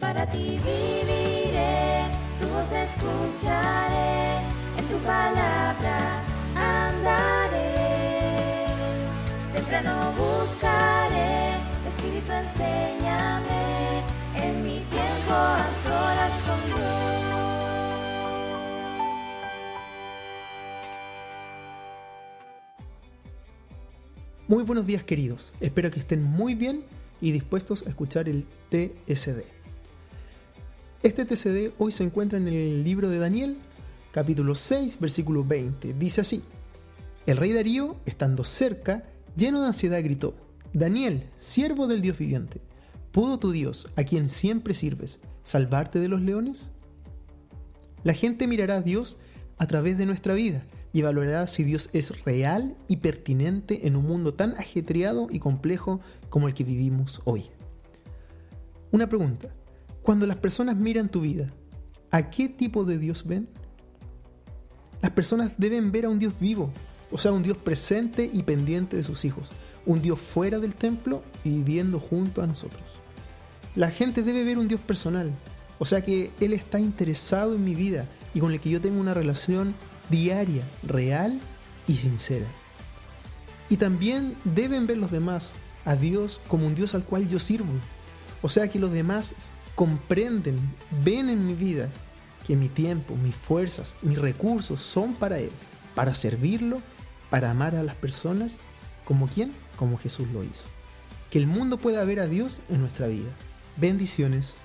Para ti viviré, tu voz escucharé, en tu palabra andaré. Temprano buscaré, Espíritu enséñame, en mi tiempo a solas con Dios. Muy buenos días queridos, espero que estén muy bien y dispuestos a escuchar el TSD. Este TSD hoy se encuentra en el libro de Daniel, capítulo 6, versículo 20. Dice así, el rey Darío, estando cerca, lleno de ansiedad, gritó, Daniel, siervo del Dios viviente, ¿pudo tu Dios, a quien siempre sirves, salvarte de los leones? La gente mirará a Dios a través de nuestra vida y evaluará si Dios es real y pertinente en un mundo tan ajetreado y complejo como el que vivimos hoy. Una pregunta. Cuando las personas miran tu vida, ¿a qué tipo de Dios ven? Las personas deben ver a un Dios vivo, o sea, un Dios presente y pendiente de sus hijos, un Dios fuera del templo y viviendo junto a nosotros. La gente debe ver un Dios personal, o sea que Él está interesado en mi vida y con el que yo tengo una relación diaria, real y sincera. Y también deben ver los demás a Dios como un Dios al cual yo sirvo. O sea que los demás comprenden, ven en mi vida que mi tiempo, mis fuerzas, mis recursos son para Él, para servirlo, para amar a las personas, como quien, como Jesús lo hizo. Que el mundo pueda ver a Dios en nuestra vida. Bendiciones.